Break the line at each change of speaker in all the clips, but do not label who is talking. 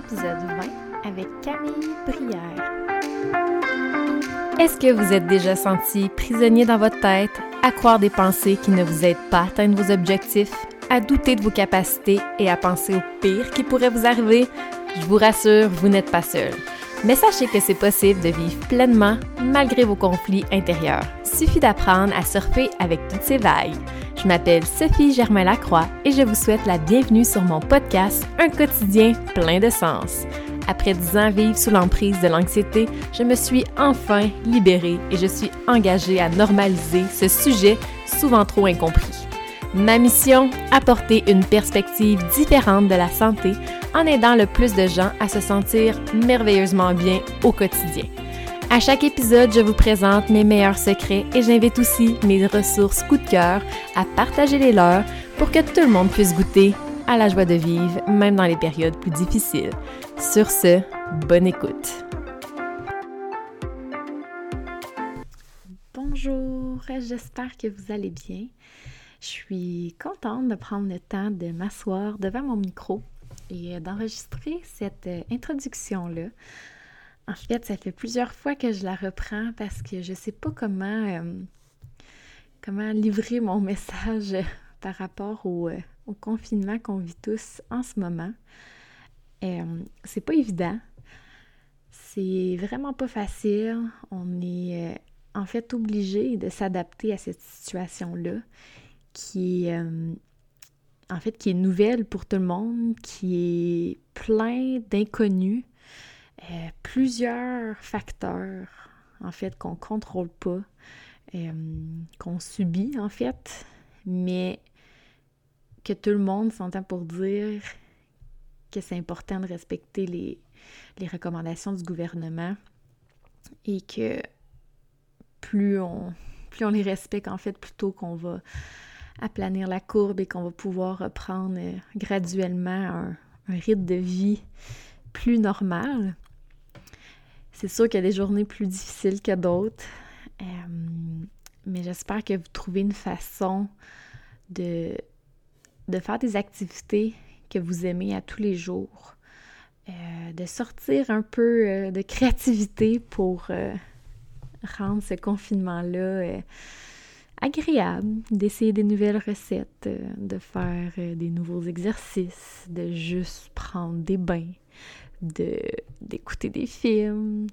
épisode 20 avec Camille Brière. Est-ce que vous êtes déjà senti prisonnier dans votre tête, à croire des pensées qui ne vous aident pas à atteindre vos objectifs, à douter de vos capacités et à penser au pire qui pourrait vous arriver? Je vous rassure, vous n'êtes pas seul. Mais sachez que c'est possible de vivre pleinement malgré vos conflits intérieurs. Suffit d'apprendre à surfer avec toutes ces vagues. Je m'appelle Sophie Germain-Lacroix et je vous souhaite la bienvenue sur mon podcast Un quotidien plein de sens. Après dix ans vivre sous l'emprise de l'anxiété, je me suis enfin libérée et je suis engagée à normaliser ce sujet souvent trop incompris. Ma mission, apporter une perspective différente de la santé en aidant le plus de gens à se sentir merveilleusement bien au quotidien. À chaque épisode, je vous présente mes meilleurs secrets et j'invite aussi mes ressources coup de cœur à partager les leurs pour que tout le monde puisse goûter à la joie de vivre, même dans les périodes plus difficiles. Sur ce, bonne écoute. Bonjour, j'espère que vous allez bien. Je suis contente de prendre le temps de m'asseoir devant mon micro et d'enregistrer cette introduction-là en fait, ça fait plusieurs fois que je la reprends parce que je ne sais pas comment, euh, comment livrer mon message par rapport euh, au, confinement qu'on vit tous en ce moment. Euh, c'est pas évident. C'est vraiment pas facile. On est euh, en fait obligé de s'adapter à cette situation-là qui est en fait qui est nouvelle pour tout le monde, qui est plein d'inconnus euh, plusieurs facteurs, en fait, qu'on ne contrôle pas, euh, qu'on subit, en fait, mais que tout le monde s'entend pour dire que c'est important de respecter les, les recommandations du gouvernement et que plus on, plus on les respecte, en fait, plutôt qu'on va aplanir la courbe et qu'on va pouvoir reprendre euh, graduellement un, un rythme de vie plus normal. C'est sûr qu'il y a des journées plus difficiles que d'autres, euh, mais j'espère que vous trouvez une façon de, faire des activités que vous aimez à tous les jours, euh, de sortir un peu euh, de créativité pour rendre ce confinement-là agréable, d'essayer des nouvelles recettes, de faire des nouveaux exercices, de juste prendre des bains, d'écouter des films,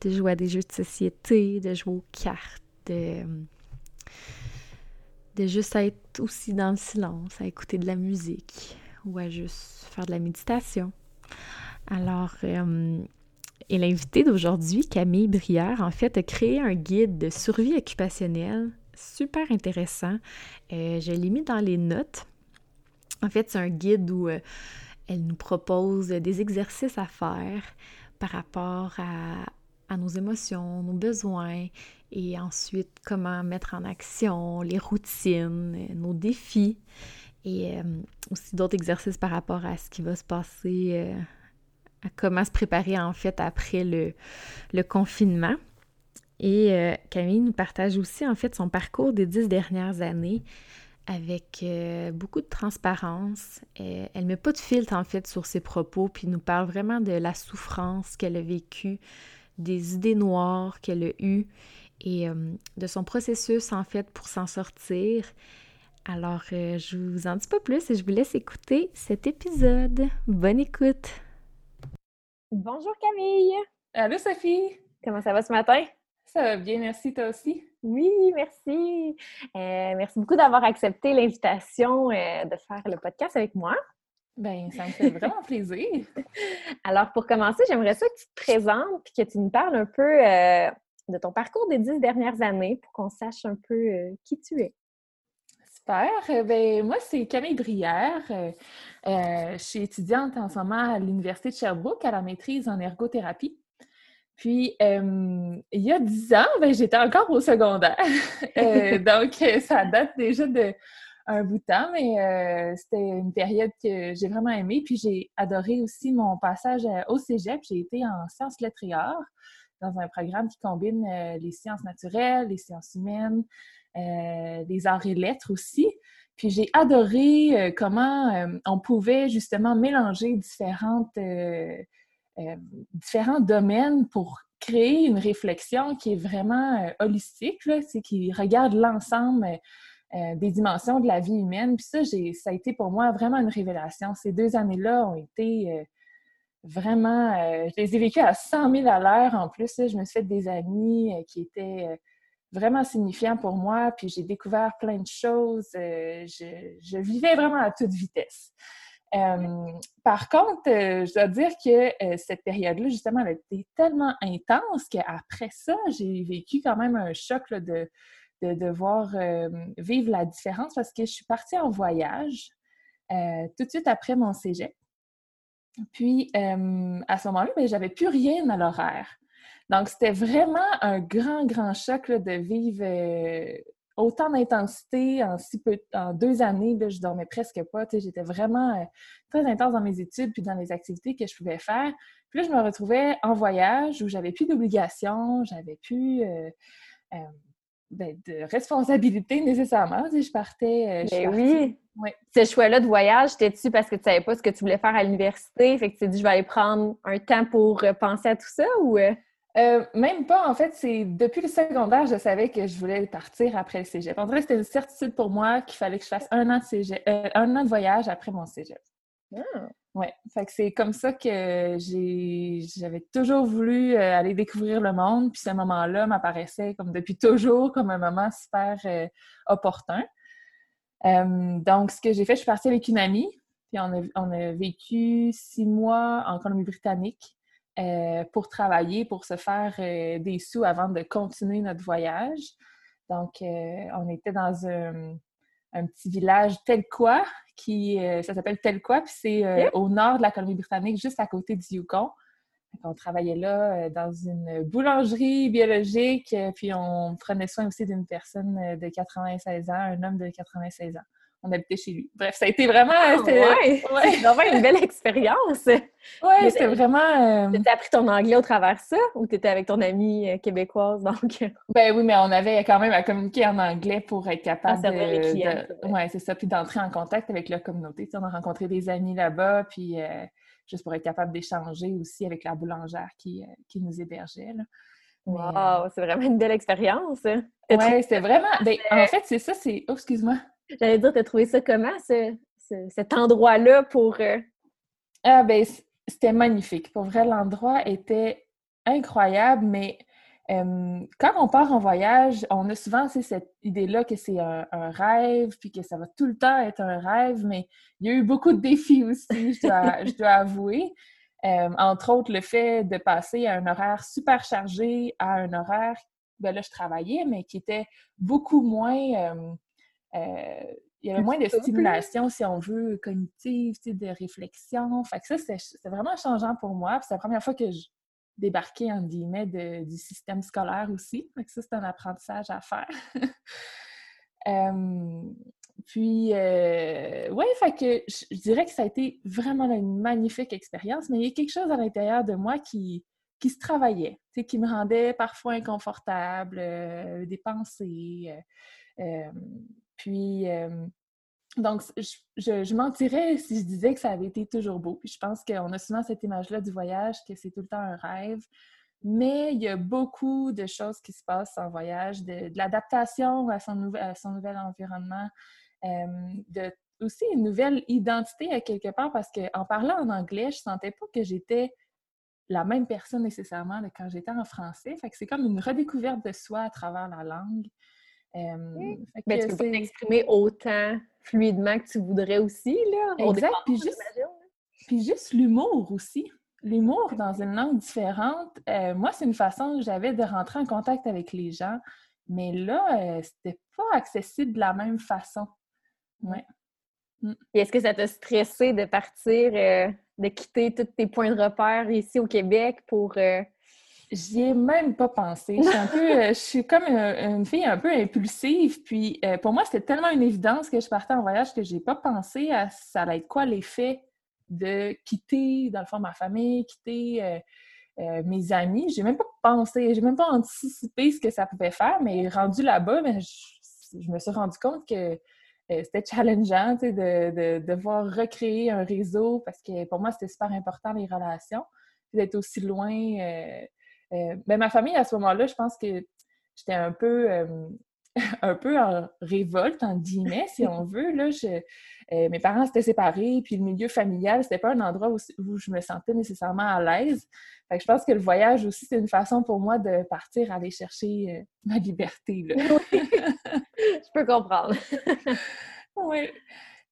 de jouer à des jeux de société, de jouer aux cartes, de, de juste être aussi dans le silence, à écouter de la musique ou à juste faire de la méditation. Alors, euh, et l'invité d'aujourd'hui, Camille Brière, en fait, a créé un guide de survie occupationnelle super intéressant. Euh, je l'ai mis dans les notes. En fait, c'est un guide où euh, elle nous propose des exercices à faire par rapport à, nos émotions, nos besoins et ensuite comment mettre en action les routines, nos défis et euh, aussi d'autres exercices par rapport à ce qui va se passer, euh, à comment se préparer en fait après le, confinement. Et euh, Camille nous partage aussi en fait son parcours des dix dernières années avec euh, beaucoup de transparence. Euh, elle ne met pas de filtre en fait sur ses propos, puis nous parle vraiment de la souffrance qu'elle a vécue, des idées noires qu'elle a eues et euh, de son processus en fait pour s'en sortir. Alors, je vous en dis pas plus et je vous laisse écouter cet épisode. Bonne écoute! Bonjour Camille!
Allô Sophie!
Comment ça va ce matin?
Ça va bien, merci toi aussi?
Oui, merci. Euh, merci beaucoup d'avoir accepté l'invitation euh, de faire le podcast avec moi.
Ben, ça me fait vraiment plaisir.
Alors, pour commencer, j'aimerais ça que tu te présentes et que tu nous parles un peu euh, de ton parcours des dix dernières années pour qu'on sache un peu qui tu es.
Super. Ben, moi, c'est Camille Brière. je suis étudiante en ce moment à l'Université de Sherbrooke à la maîtrise en ergothérapie. Puis, il y a dix ans, ben, j'étais encore au secondaire. Euh, donc, ça date déjà de un bout de temps, mais euh, c'était une période que j'ai vraiment aimée. Puis, j'ai adoré aussi mon passage au cégep. J'ai été en sciences lettres et arts dans un programme qui combine euh, les sciences naturelles, les sciences humaines, les arts et lettres aussi. Puis j'ai adoré comment on pouvait justement mélanger différentes, différents domaines pour créer une réflexion qui est vraiment holistique, là, qui regarde l'ensemble des dimensions de la vie humaine. Puis ça, ça a été pour moi vraiment une révélation. Ces deux années-là ont été vraiment, je les ai vécues à 100 000 à l'heure en plus. je me suis fait des amis qui étaient vraiment signifiant pour moi, puis j'ai découvert plein de choses. Euh, je, vivais vraiment à toute vitesse. Euh, par contre, euh, je dois dire que cette période-là, justement, elle été tellement intense qu'après ça, j'ai vécu quand même un choc de, de devoir vivre la différence parce que je suis partie en voyage tout de suite après mon cégep. Puis, à ce moment-là, ben, j'avais plus rien à l'horaire. Donc, c'était vraiment un grand, grand choc de vivre euh, autant d'intensité en si peu en deux années. Là, je dormais presque pas. J'étais vraiment euh, très intense dans mes études puis dans les activités que je pouvais faire. Puis là, je me retrouvais en voyage où j'avais plus d'obligations, j'avais plus euh, ben, de responsabilité nécessairement. je partais.
Je ben oui. Oui. Ce choix-là de voyage, c'était-tu parce que tu savais pas ce que tu voulais faire à l'université? Fait que tu t'es dit, je vais aller prendre un temps pour penser à tout ça ou.
Euh, même pas, en fait, c'est depuis le secondaire, je savais que je voulais partir après le cégep. En vrai, c'était une certitude pour moi qu'il fallait que je fasse un an de, euh, un an de voyage après mon cégep. Ah. Ouais, fait que c'est comme ça que j'avais toujours voulu euh, aller découvrir le monde, puis ce moment-là m'apparaissait comme depuis toujours comme un moment super opportun. donc, ce que j'ai fait, je suis partie avec une amie, puis on a, on a vécu six mois en Colombie-Britannique. Euh, pour travailler, pour se faire euh, des sous avant de continuer notre voyage. Donc, euh, on était dans un, petit village Telquois, qui ça s'appelle Telquois, puis c'est au nord de la Colombie-Britannique, juste à côté du Yukon. on travaillait là dans une boulangerie biologique, puis on prenait soin aussi d'une personne de 96 ans, un homme de 96 ans on habitait chez lui. Bref, ça a été vraiment.
Ah, ouais. C'est vraiment une belle expérience.
Oui, c'était vraiment.
Euh... Tu appris ton anglais au travers ça ou tu étais avec ton amie euh, québécoise donc?
Ben oui, mais on avait quand même à communiquer en anglais pour être capable de. Oui, c'est ça. Puis d'entrer en contact avec la communauté. on a rencontré des amis là-bas, puis euh, juste pour être capable d'échanger aussi avec la boulangère qui, euh, qui nous hébergeait. Là.
Wow, c'est vraiment une belle expérience.
Oui, c'est vraiment. Ben, en fait, c'est ça, c'est. Oh, excuse-moi.
J'allais dire, tu as trouvé ça comment, cet endroit-là pour. Euh?
Ah, ben, c'était magnifique. Pour vrai, l'endroit était incroyable, mais quand on part en voyage, on a souvent cette idée-là que c'est un, rêve, puis que ça va tout le temps être un rêve, mais il y a eu beaucoup de défis aussi, je dois, avouer. entre autres, le fait de passer à un horaire super chargé à un horaire, ben là, je travaillais, mais qui était beaucoup moins euh, il y avait moins de stimulation, si on veut, cognitive, de réflexion. Fait que ça, c'est vraiment changeant pour moi. C'est la première fois que je débarquais, en guillemets, du système scolaire aussi. Fait que ça, c'est un apprentissage à faire. puis, euh, ouais, fait que je, dirais que ça a été vraiment une magnifique expérience, mais il y a quelque chose à l'intérieur de moi qui, qui se travaillait, qui me rendait parfois inconfortable, euh, des pensées. Puis, donc, je, je, mentirais si je disais que ça avait été toujours beau. Puis je pense qu'on a souvent cette image-là du voyage, que c'est tout le temps un rêve. Mais il y a beaucoup de choses qui se passent en voyage, de, l'adaptation à son, nouvel environnement, de aussi une nouvelle identité à quelque part, parce qu'en parlant en anglais, je sentais pas que j'étais la même personne nécessairement de quand j'étais en français. Fait que c'est comme une redécouverte de soi à travers la langue.
Mais ben, tu peux pas t'exprimer autant fluidement que tu voudrais aussi, là.
Exact. Puis juste, l'humour aussi. L'humour dans une langue différente, euh, moi, c'est une façon que j'avais de rentrer en contact avec les gens. Mais là, euh, c'était pas accessible de la même façon. Ouais.
Mm. est-ce que ça t'a stressé de partir, euh, de quitter tous tes points de repère ici au Québec pour
J'y ai même pas pensé. Je suis un peu, euh, je suis comme une, fille un peu impulsive. Puis euh, pour moi, c'était tellement une évidence que je partais en voyage que j'ai pas pensé à ça allait être quoi l'effet de quitter, dans le fond, ma famille, quitter euh, mes amis. J'ai même pas pensé, j'ai même pas anticipé ce que ça pouvait faire, mais rendu là-bas, ben, je, me suis rendu compte que c'était challengeant de, de, devoir recréer un réseau parce que pour moi, c'était super important les relations. D'être aussi loin. Mais ma famille, à ce moment-là, je pense que j'étais un peu un peu en révolte, en guillemets, si on veut. Là, euh, mes parents s'étaient séparés, puis le milieu familial, c'était pas un endroit où, je me sentais nécessairement à l'aise. je pense que le voyage aussi, c'est une façon pour moi de partir aller chercher euh, ma liberté.
je peux comprendre.
oui.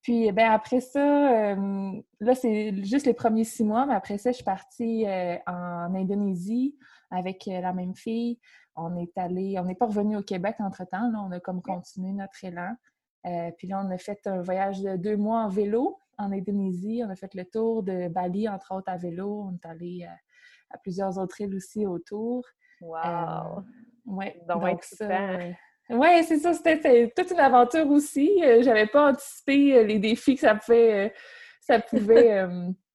Puis ben, après ça, euh, là, c'est juste les premiers six mois, mais après ça, je suis partie en Indonésie avec la même fille on est allé, on n'est pas revenu au Québec entre-temps, là, on a comme continué notre élan. Euh, puis là, on a fait un voyage de deux mois en vélo en Indonésie. On a fait le tour de Bali, entre autres, à vélo. On est allé euh, à, plusieurs autres îles aussi autour.
Wow! Euh,
ouais, donc, ça... Oui, c'est ça, c'était toute une aventure aussi. J'avais pas anticipé les défis que ça pouvait, ça pouvait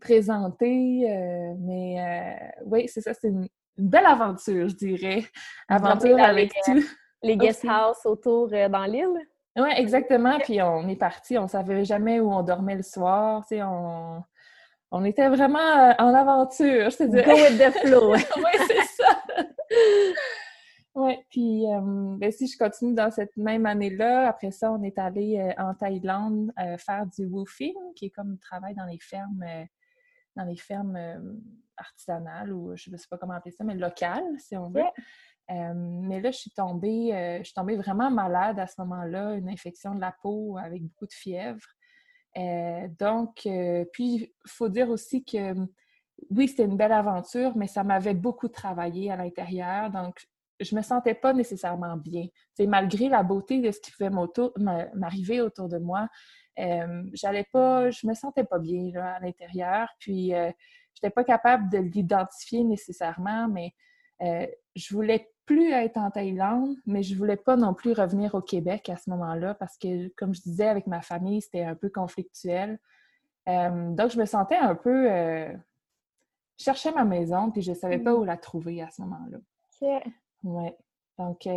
présenter, mais oui, c'est ça, c'est une, une belle aventure, je dirais. Aventure avec les, tout.
Les guest house autour euh, dans l'île?
Oui, exactement. Puis on est parti, on savait jamais où on dormait le soir. Tu sais, on, on était vraiment euh, en aventure, je te
dirais. Go with the flow.
oui, c'est ça. oui, puis euh, ben, si je continue dans cette même année-là, après ça, on est allé en Thaïlande faire du woofing, qui est comme travail dans les fermes, dans les fermes artisanale ou je ne sais pas comment appeler ça, mais locale, si on veut. mais là, je suis tombée, euh, je suis tombée vraiment malade à ce moment-là, une infection de la peau avec beaucoup de fièvre. Euh, donc, puis, il faut dire aussi que oui, c'était une belle aventure, mais ça m'avait beaucoup travaillé à l'intérieur. Donc, je me sentais pas nécessairement bien. C'est malgré la beauté de ce qui pouvait m'arriver autour de moi, j'allais pas, je me sentais pas bien à l'intérieur. Puis, je n'étais pas capable de l'identifier nécessairement, mais euh, je voulais plus être en Thaïlande, mais je voulais pas non plus revenir au Québec à ce moment-là parce que, comme je disais, avec ma famille, c'était un peu conflictuel. Euh, donc, je me sentais un peu... Euh, je cherchais ma maison, puis je ne savais pas mm. où la trouver à ce moment-là. Oui. Donc,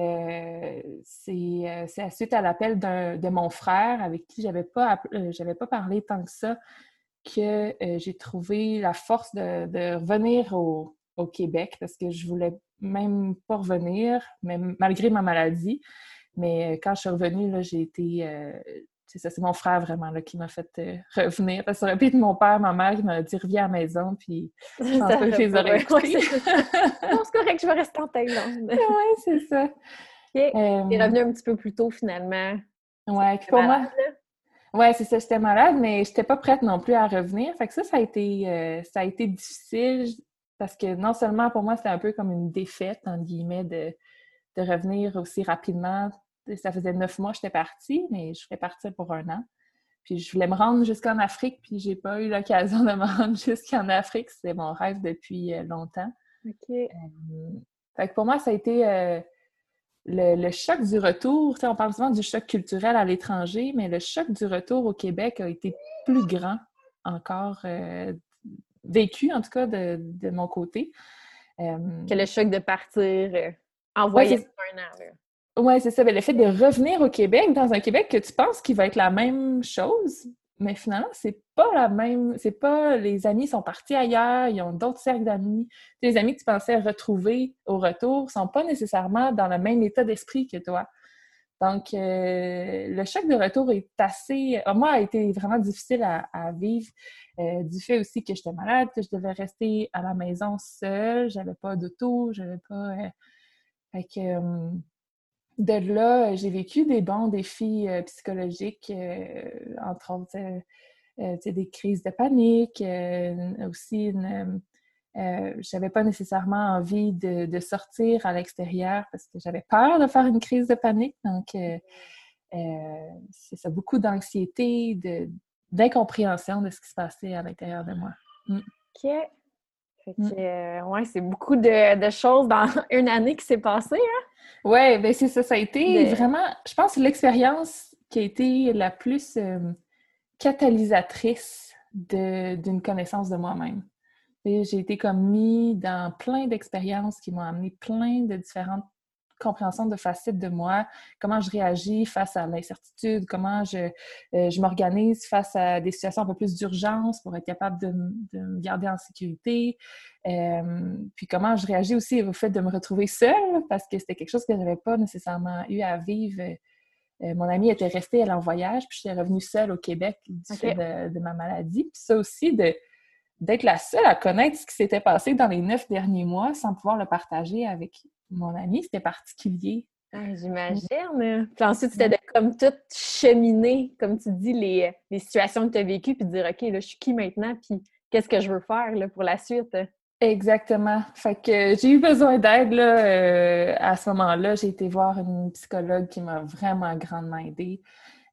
c'est c'est suite à l'appel de mon frère avec qui j'avais pas, j'avais pas parlé tant que ça que euh, j'ai trouvé la force de, revenir au, Québec parce que je voulais même pas revenir, même malgré ma maladie. Mais euh, quand je suis revenue, j'ai été. Euh, ça, c'est mon frère vraiment là, qui m'a fait revenir. Parce que ça aurait pu être mon père, ma mère qui m'a dit reviens à la maison, puis je pense que je les aurais
Non, c'est correct, je vais rester en Thaïlande.
oui, c'est ça.
Tu es revenu un petit peu plus tôt finalement.
Oui, pour moi. Ouais, c'est ça, j'étais malade, mais je n'étais pas prête non plus à revenir. Fait que ça, ça a été, euh, ça a été difficile parce que non seulement pour moi, c'était un peu comme une défaite, en guillemets, de, de revenir aussi rapidement. Ça faisait neuf mois que j'étais partie, mais je voulais partir pour un an. Puis je voulais me rendre jusqu'en Afrique, puis j'ai pas eu l'occasion de me rendre jusqu'en Afrique. C'était mon rêve depuis euh, longtemps.
OK.
Euh, fait que pour moi, ça a été le, choc du retour, on parle souvent du choc culturel à l'étranger, mais le choc du retour au Québec a été plus grand encore, euh, vécu en tout cas de, mon côté.
Euh, que le choc de partir euh, en voyage un an.
Oui, c'est ça. le fait de revenir au Québec, dans un Québec que tu penses qu'il va être la même chose, mais finalement, c'est pas la même. C'est pas. Les amis sont partis ailleurs, ils ont d'autres cercles d'amis. Les amis que tu pensais retrouver au retour sont pas nécessairement dans le même état d'esprit que toi. Donc, euh, le choc de retour est assez. Euh, moi, a été vraiment difficile à, vivre. Euh, du fait aussi que j'étais malade, que je devais rester à la maison seule, j'avais pas d'auto, j'avais pas. fait que de là, j'ai vécu des bons défis euh, psychologiques, euh, entre autres euh, des crises de panique, aussi une, j'avais pas nécessairement envie de, sortir à l'extérieur parce que j'avais peur de faire une crise de panique. Donc, c'est ça, beaucoup d'anxiété, d'incompréhension de, ce qui se passait à l'intérieur de moi.
Mm. OK. Fait ouais, c'est beaucoup de, choses dans une année qui s'est passée, hein?
Oui, ben c'est ça. Ça a été vraiment, je pense, l'expérience qui a été la plus euh, catalysatrice d'une connaissance de moi-même. J'ai été comme mis dans plein d'expériences qui m'ont amené plein de différentes compréhension de facettes de moi, comment je réagis face à l'incertitude, comment je, euh, je m'organise face à des situations un peu plus d'urgence pour être capable de, de, me garder en sécurité. Euh, puis comment je réagis aussi au fait de me retrouver seule, parce que c'était quelque chose que je n'avais pas nécessairement eu à vivre. Euh, mon amie était restée, elle en voyage, puis je suis revenue seule au Québec du fait de, de, ma maladie. Puis ça aussi, de d'être la seule à connaître ce qui s'était passé dans les neuf derniers mois sans pouvoir le partager avec mon ami, c'était particulier.
Ah, j'imagine. Puis ensuite, c'était de comme tout cheminer, comme tu dis, les, les situations que tu as vécues, puis de dire OK, là, je suis qui maintenant, puis qu'est-ce que je veux faire là, pour la suite?
Exactement. Fait que j'ai eu besoin d'aide là, euh, à ce moment-là. J'ai été voir une psychologue qui m'a vraiment grandement aidée.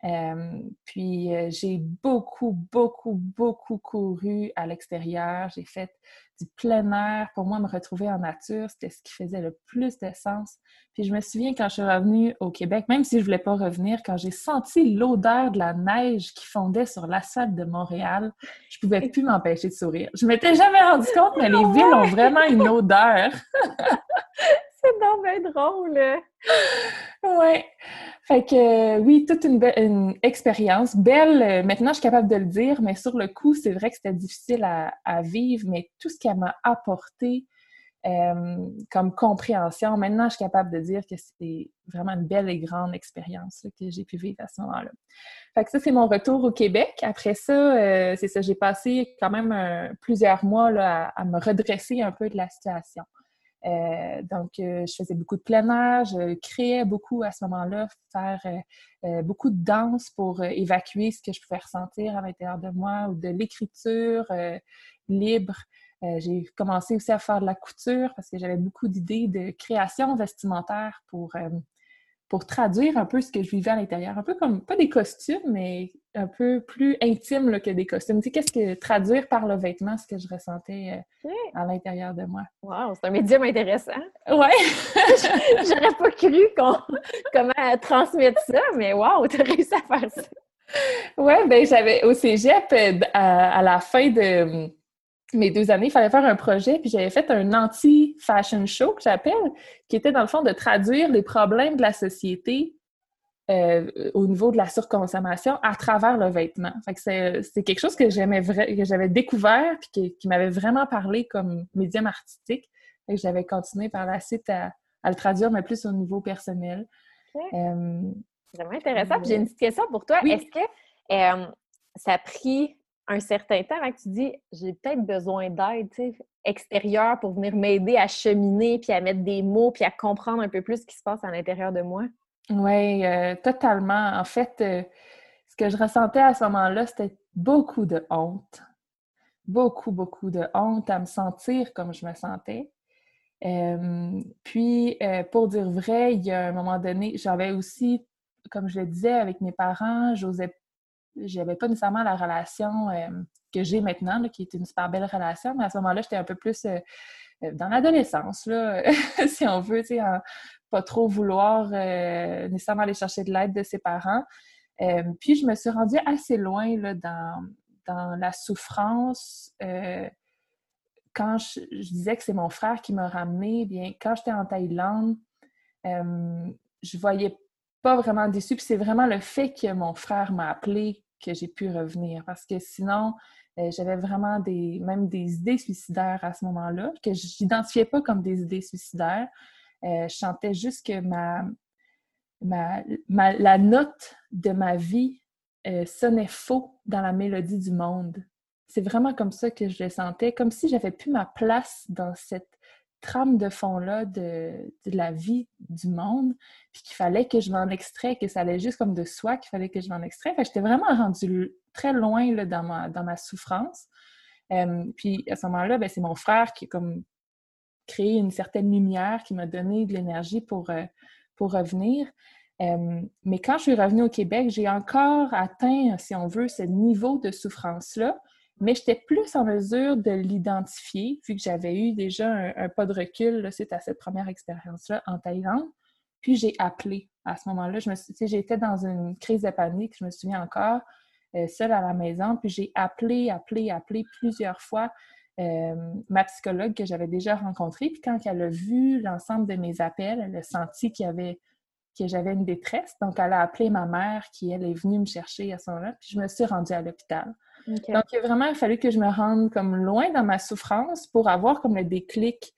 Euh, puis euh, j'ai beaucoup, beaucoup, beaucoup couru à l'extérieur. J'ai fait du plein air. Pour moi, me retrouver en nature, c'était ce qui faisait le plus de sens. Puis je me souviens quand je suis revenue au Québec, même si je voulais pas revenir, quand j'ai senti l'odeur de la neige qui fondait sur l'asphalte de Montréal, je pouvais plus m'empêcher de sourire. Je m'étais jamais rendu compte, mais les villes ont vraiment une odeur.
C'est donc drôle!
ouais. Fait que oui, toute une, expérience belle. Euh, maintenant, je suis capable de le dire, mais sur le coup, c'est vrai que c'était difficile à, vivre, mais tout ce qu'elle m'a apporté euh, comme compréhension, maintenant, je suis capable de dire que c'est vraiment une belle et grande expérience que j'ai pu vivre à ce moment-là. Fait que ça, c'est mon retour au Québec. Après ça, euh, c'est ça, j'ai passé quand même euh, plusieurs mois à, me redresser un peu de la situation. Euh, donc, euh, je faisais beaucoup de plein air, je créais beaucoup à ce moment-là, faire euh, beaucoup de danse pour évacuer ce que je pouvais ressentir à l'intérieur de moi ou de l'écriture libre. j'ai commencé aussi à faire de la couture parce que j'avais beaucoup d'idées de création vestimentaire pour pour traduire un peu ce que je vivais à l'intérieur. Un peu comme, pas des costumes, mais un peu plus intime que des costumes. Tu sais, qu'est-ce que traduire par le vêtement, ce que je ressentais euh, à l'intérieur de moi?
Wow, c'est un médium intéressant.
Ouais!
J'aurais pas cru comment transmettre ça, mais wow, t'as réussi à faire ça.
Ouais, ben j'avais au cégep, euh, à la fin de mes deux années, il fallait faire un projet, puis j'avais fait un anti-fashion show que j'appelle, qui était dans le fond de traduire les problèmes de la société euh, au niveau de la surconsommation à travers le vêtement. Fait c'est quelque chose que j'aimais que j'avais découvert puis qui, m'avait vraiment parlé comme médium artistique. Fait que j'avais continué par la suite à, le traduire, mais plus au niveau personnel.
Euh, vraiment intéressant. J'ai une petite question pour toi. Est-ce que euh, ça a pris un certain temps avant que tu dis j'ai peut-être besoin d'aide extérieure pour venir m'aider à cheminer, puis à mettre des mots, puis à comprendre un peu plus ce qui se passe à l'intérieur de moi?
Oui, euh, totalement. En fait, euh, ce que je ressentais à ce moment-là, c'était beaucoup de honte. Beaucoup, beaucoup de honte à me sentir comme je me sentais. Euh, puis, pour dire vrai, il y a un moment donné, j'avais aussi, comme je le disais, avec mes parents, j'osais j'avais pas nécessairement la relation euh, que j'ai maintenant, qui est une super belle relation, mais à ce moment-là, j'étais un peu plus euh, euh, dans l'adolescence, si on veut, tu sais, pas trop vouloir nécessairement aller chercher de l'aide de ses parents. puis je me suis rendue assez loin là, dans, dans la souffrance. quand je, disais que c'est mon frère qui m'a ramené, bien, quand j'étais en Thaïlande, je voyais pas vraiment déçue. Puis c'est vraiment le fait que mon frère m'a appelé que j'ai pu revenir. Parce que sinon, euh, j'avais vraiment des, même des idées suicidaires à ce moment-là, que je n'identifiais pas comme des idées suicidaires. Euh, je sentais juste que ma, ma, la note de ma vie euh, sonnait faux dans la mélodie du monde. C'est vraiment comme ça que je le sentais, comme si j'avais plus ma place dans cette trame de fond-là de, de, la vie du monde, puis qu'il fallait que je m'en extrais, que ça allait juste comme de soi, qu'il fallait que je m'en extrais. Fait j'étais vraiment rendue très loin là, dans, ma, dans ma souffrance. Puis à ce moment-là, ben, c'est mon frère qui a comme créé une certaine lumière, qui m'a donné de l'énergie pour, euh, pour revenir. Mais quand je suis revenue au Québec, j'ai encore atteint, si on veut, ce niveau de souffrance-là, mais j'étais plus en mesure de l'identifier, vu que j'avais eu déjà un, pas de recul suite à cette première expérience-là en Thaïlande. Puis j'ai appelé à ce moment-là. Je j'étais dans une crise de panique, je me souviens encore, euh, seule à la maison. Puis j'ai appelé, appelé, appelé plusieurs fois ma psychologue que j'avais déjà rencontrée. Puis quand elle a vu l'ensemble de mes appels, elle a senti que j'avais une détresse. Donc, elle a appelé ma mère qui, elle, est venue me chercher à ce moment-là. Puis je me suis rendue à l'hôpital. Donc, il a vraiment fallu que je me rende comme loin dans ma souffrance pour avoir comme le déclic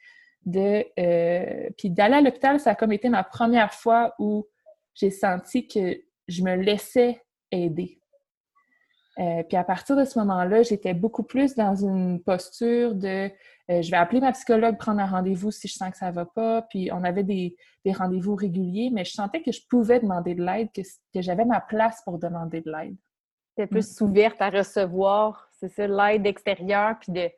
de... Euh, puis d'aller à l'hôpital, ça a comme été ma première fois où j'ai senti que je me laissais aider. Euh, puis à partir de ce moment-là, j'étais beaucoup plus dans une posture de euh, je vais appeler ma psychologue, prendre un rendez-vous si je sens que ça va pas. Puis on avait des, rendez-vous réguliers, mais je sentais que je pouvais demander de l'aide, que, j'avais ma place pour demander de l'aide.
Tu plus ouverte à recevoir, c'est ça, l'aide extérieure, puis de.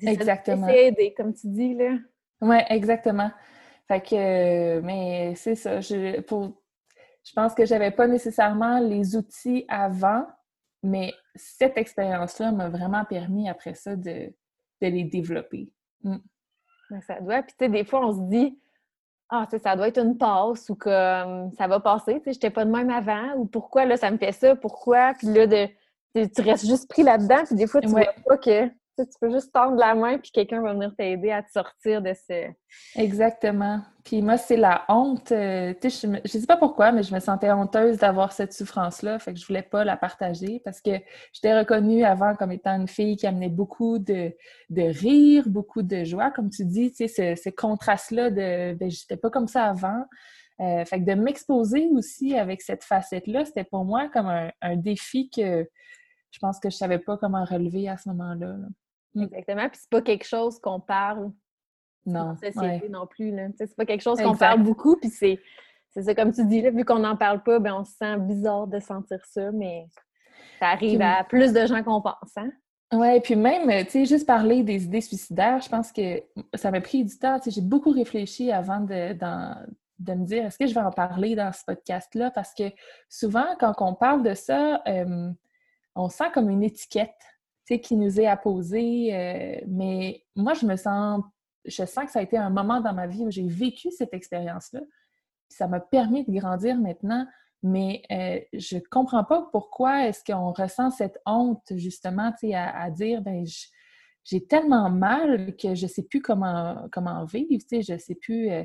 Exactement.
aider, comme tu dis, là.
Oui, exactement. Fait que, mais c'est ça. Je, pour, je pense que j'avais pas nécessairement les outils avant, mais cette expérience-là m'a vraiment permis après ça de, les développer. Mm.
Ça doit. Puis, tu sais, des fois, on se dit, ah, tu sais, ça doit être une passe ou comme ça va passer, tu sais, j'étais pas de même avant ou pourquoi là, ça me fait ça, pourquoi? Puis là, de, tu restes juste pris là-dedans, puis des fois, tu vois pas que tu peux juste tendre la main, puis quelqu'un va venir t'aider à te sortir de ce.
Exactement. Puis moi, c'est la honte. Euh, tu sais, je, je sais pas pourquoi, mais je me sentais honteuse d'avoir cette souffrance-là. Fait que je voulais pas la partager parce que j'étais reconnue avant comme étant une fille qui amenait beaucoup de, de rire, beaucoup de joie. Comme tu dis, tu sais, ce, contraste-là de ben, j'étais pas comme ça avant. Euh, fait que de m'exposer aussi avec cette facette-là, c'était pour moi comme un, un, défi que je pense que je savais pas comment relever à ce moment-là. là.
Exactement. Puis c'est pas quelque chose qu'on parle non, société non plus. C'est pas quelque chose qu'on parle beaucoup. Puis c'est ça, comme tu dis, là, vu qu'on n'en parle pas, ben on se sent bizarre de sentir ça, mais ça arrive à plus de gens qu'on pense. Hein?
Oui, puis même, tu sais, juste parler des idées suicidaires, je pense que ça m'a pris du temps. J'ai beaucoup réfléchi avant de, de me dire est-ce que je vais en parler dans ce podcast-là? Parce que souvent, quand on parle de ça, euh, on sent comme une étiquette qui nous est apposé. Euh, mais moi, je me sens, je sens que ça a été un moment dans ma vie où j'ai vécu cette expérience-là. Ça m'a permis de grandir maintenant, mais euh, je comprends pas pourquoi est-ce qu'on ressent cette honte, justement, à, dire, ben, j'ai tellement mal que je sais plus comment, comment vivre, tu sais, sais plus. Euh,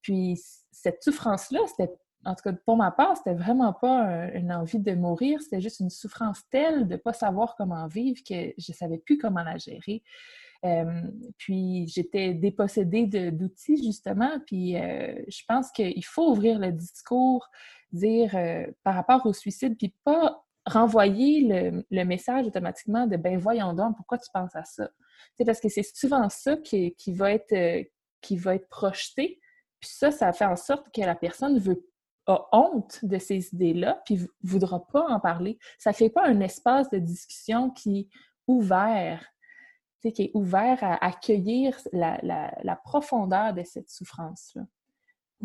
puis cette souffrance-là, c'était en tout cas, pour ma part, c'était vraiment pas une envie de mourir, c'était juste une souffrance telle de ne pas savoir comment vivre que je ne savais plus comment la gérer. puis j'étais dépossédée d'outils, justement, puis euh, je pense qu'il faut ouvrir le discours, dire euh, par rapport au suicide, puis pas renvoyer le, message automatiquement de « ben voyons donc, pourquoi tu penses à ça? » Parce que c'est souvent ça qui, qui, va être, euh, qui va être projeté, puis ça, ça fait en sorte que la personne veut a honte de ces idées-là, puis voudra pas en parler. Ça fait pas un espace de discussion qui est ouvert, qui est ouvert à accueillir la, profondeur de cette souffrance-là.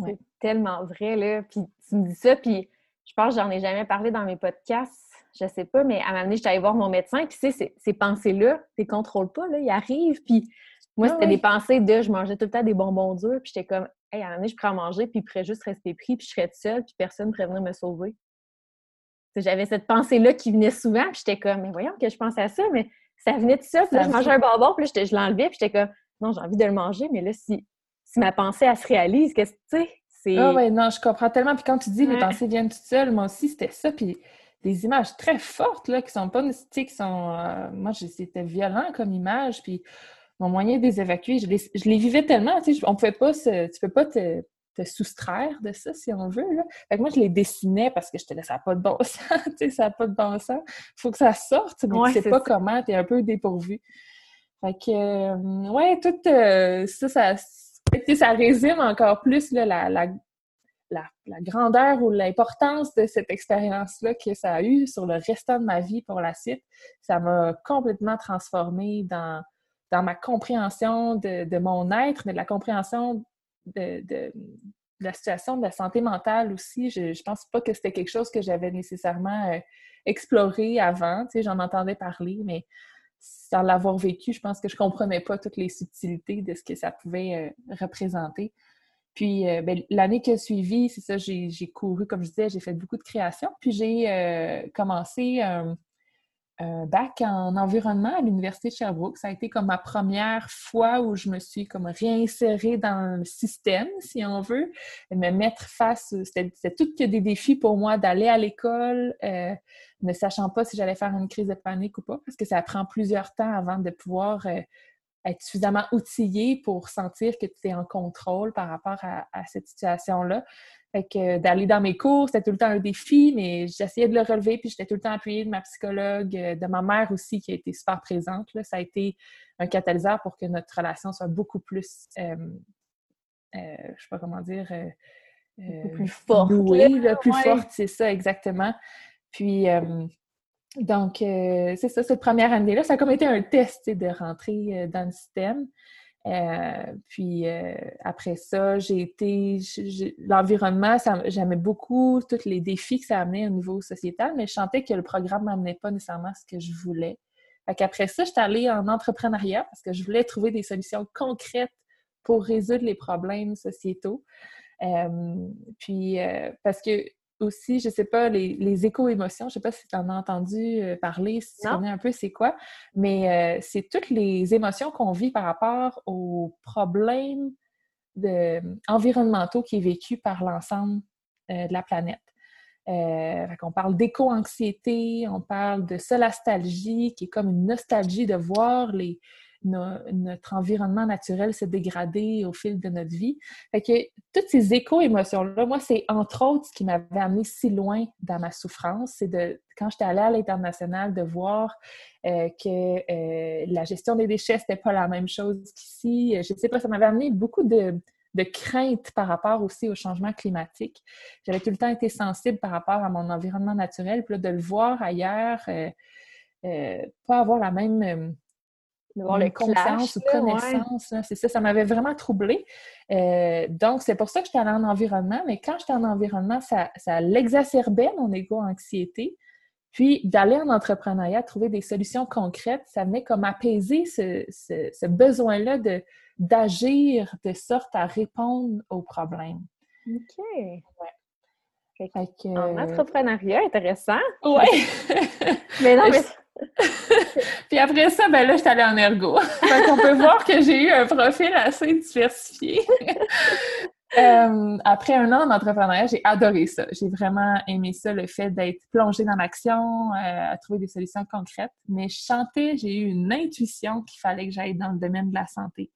C'est tellement vrai, là. Puis tu me dis ça, puis je pense que j'en ai jamais parlé dans mes podcasts, je sais pas, mais à un moment donné, j'étais voir mon médecin, puis tu sais, ces, pensées-là, tu les contrôles pas, là, ils arrivent, puis moi, ah c'était des pensées de je mangeais tout le temps des bonbons durs, puis j'étais comme, hey, à un moment donné, je pourrais manger, puis il pourrait juste rester pris, puis je serais seule, puis personne ne pourrait venir me sauver. J'avais cette pensée-là qui venait souvent, puis j'étais comme, mais voyons que je pensais à ça, mais ça venait de ça. Puis là, je mangeais un bonbon, puis là, je l'enlevais, puis j'étais comme, non, j'ai envie de le manger, mais là, si, si ma pensée, elle se réalise, qu'est-ce que tu sais?
Ah ouais, non, je comprends tellement. Puis quand tu dis les pensées viennent toutes seules, moi aussi, c'était ça. Puis des images très fortes, là, qui sont pas, tu sais, qui sont... Euh, moi, c'était violent comme image, puis mon moyen de les évacuer, je les, je les vivais tellement, tu sais, on pouvait pas se, tu peux pas te, te, soustraire de ça, si on veut, là. Fait que moi, je les dessinais parce que je te n'a pas de bon sens, tu sais, ça n'a pas de bon sens. Faut que ça sorte, mais tu sais pas comment comment, es un peu dépourvu. Fait que, euh, ouais, tout euh, ça, ça, ça résume encore plus là, la, la, la, la, grandeur ou l'importance de cette expérience-là que ça a eu sur le restant de ma vie pour la suite. Ça m'a complètement transformée dans dans ma compréhension de, mon être, mais de la compréhension de, la situation de la santé mentale aussi. Je ne pense pas que c'était quelque chose que j'avais nécessairement euh, exploré avant. Tu sais, j'en entendais parler, mais sans l'avoir vécu, je pense que je ne comprenais pas toutes les subtilités de ce que ça pouvait euh, représenter. Puis euh, ben, l'année qui a suivi, c'est ça, j'ai couru, comme je disais, j'ai fait beaucoup de créations. Puis j'ai commencé bac en environnement à l'Université de Sherbrooke. Ça a été comme ma première fois où je me suis comme réinsérée dans le système, si on veut, me mettre face. C'était tout que des défis pour moi d'aller à l'école, euh, ne sachant pas si j'allais faire une crise de panique ou pas, parce que ça prend plusieurs temps avant de pouvoir euh, être suffisamment outillé pour sentir que tu es en contrôle par rapport à cette situation-là. Fait que d'aller dans mes cours, c'était tout le temps un défi, mais j'essayais de le relever, puis j'étais tout le temps appuyée de ma psychologue, euh, de ma mère aussi, qui a été super présente. Là. Ça a été un catalyseur pour que notre relation soit beaucoup plus, euh, euh, je sais pas comment dire,
plus forte.
plus forte, c'est ça, exactement. Puis, donc, c'est ça, cette première année-là, ça a comme été un test de rentrer dans le système. Euh, puis euh, après ça, j'ai été. L'environnement, j'aimais beaucoup tous les défis que ça amenait au niveau sociétal, mais je sentais que le programme m'amenait pas nécessairement ce que je voulais. Fait qu'après ça, j'étais allée en entrepreneuriat parce que je voulais trouver des solutions concrètes pour résoudre les problèmes sociétaux. Euh, puis parce que aussi, je sais pas, les, les éco-émotions, je sais pas si tu en as entendu euh, parler, si tu connais un peu c'est quoi, mais euh, c'est toutes les émotions qu'on vit par rapport aux problèmes de, environnementaux qui est vécu par l'ensemble euh, de la planète. on parle d'éco-anxiété, on parle de solastalgie, qui est comme une nostalgie de voir les, notre environnement naturel s'est dégradé au fil de notre vie. Fait que toutes ces éco-émotions-là, moi, c'est entre autres ce qui m'avait amené si loin dans ma souffrance. C'est de, quand j'étais allée à l'international, de voir euh, que euh, la gestion des déchets, c'était pas la même chose qu'ici. Je sais pas, ça m'avait amené beaucoup de, de crainte par rapport aussi au changement climatique. J'avais tout le temps été sensible par rapport à mon environnement naturel, puis là, de le voir ailleurs, euh, pas avoir la même
d'avoir le
conscience ou connaissance. C'est ça, ça m'avait vraiment troublée. Euh, donc, c'est pour ça que j'étais allée en environnement, mais quand j'étais en environnement, ça, ça l'exacerbait, mon égo-anxiété. Puis, d'aller en entrepreneuriat, trouver des solutions concrètes, ça venait comme apaiser ce, ce, besoin-là de, d'agir de sorte à répondre aux problèmes.
OK. Ouais. En entrepreneuriat, intéressant.
Oui.
mais non, mais
Puis après ça, ben là, je suis allée en ergo. Donc, on peut voir que j'ai eu un profil assez diversifié. Euh, après un an d'entrepreneuriat, j'ai adoré ça. J'ai vraiment aimé ça, le fait d'être plongée dans l'action, euh, à trouver des solutions concrètes. Mais je j'ai eu une intuition qu'il fallait que j'aille dans le domaine de la santé.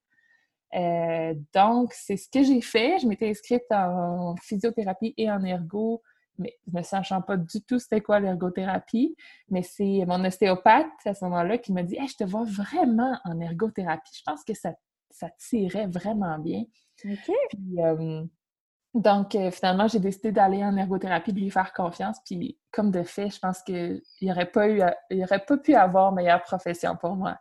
Euh, donc, c'est ce que j'ai fait. Je m'étais inscrite en physiothérapie et en ergo mais ne sachant pas du tout c'était quoi l'ergothérapie, mais c'est mon ostéopathe à ce moment-là qui m'a dit Je te vois vraiment en ergothérapie. Je pense que ça, ça tirait vraiment bien.
OK.
Euh, donc, euh, finalement, j'ai décidé d'aller en ergothérapie, de lui faire confiance. Puis, comme de fait, je pense qu'il n'y aurait, pas eu, il aurait pas pu avoir meilleure profession pour moi.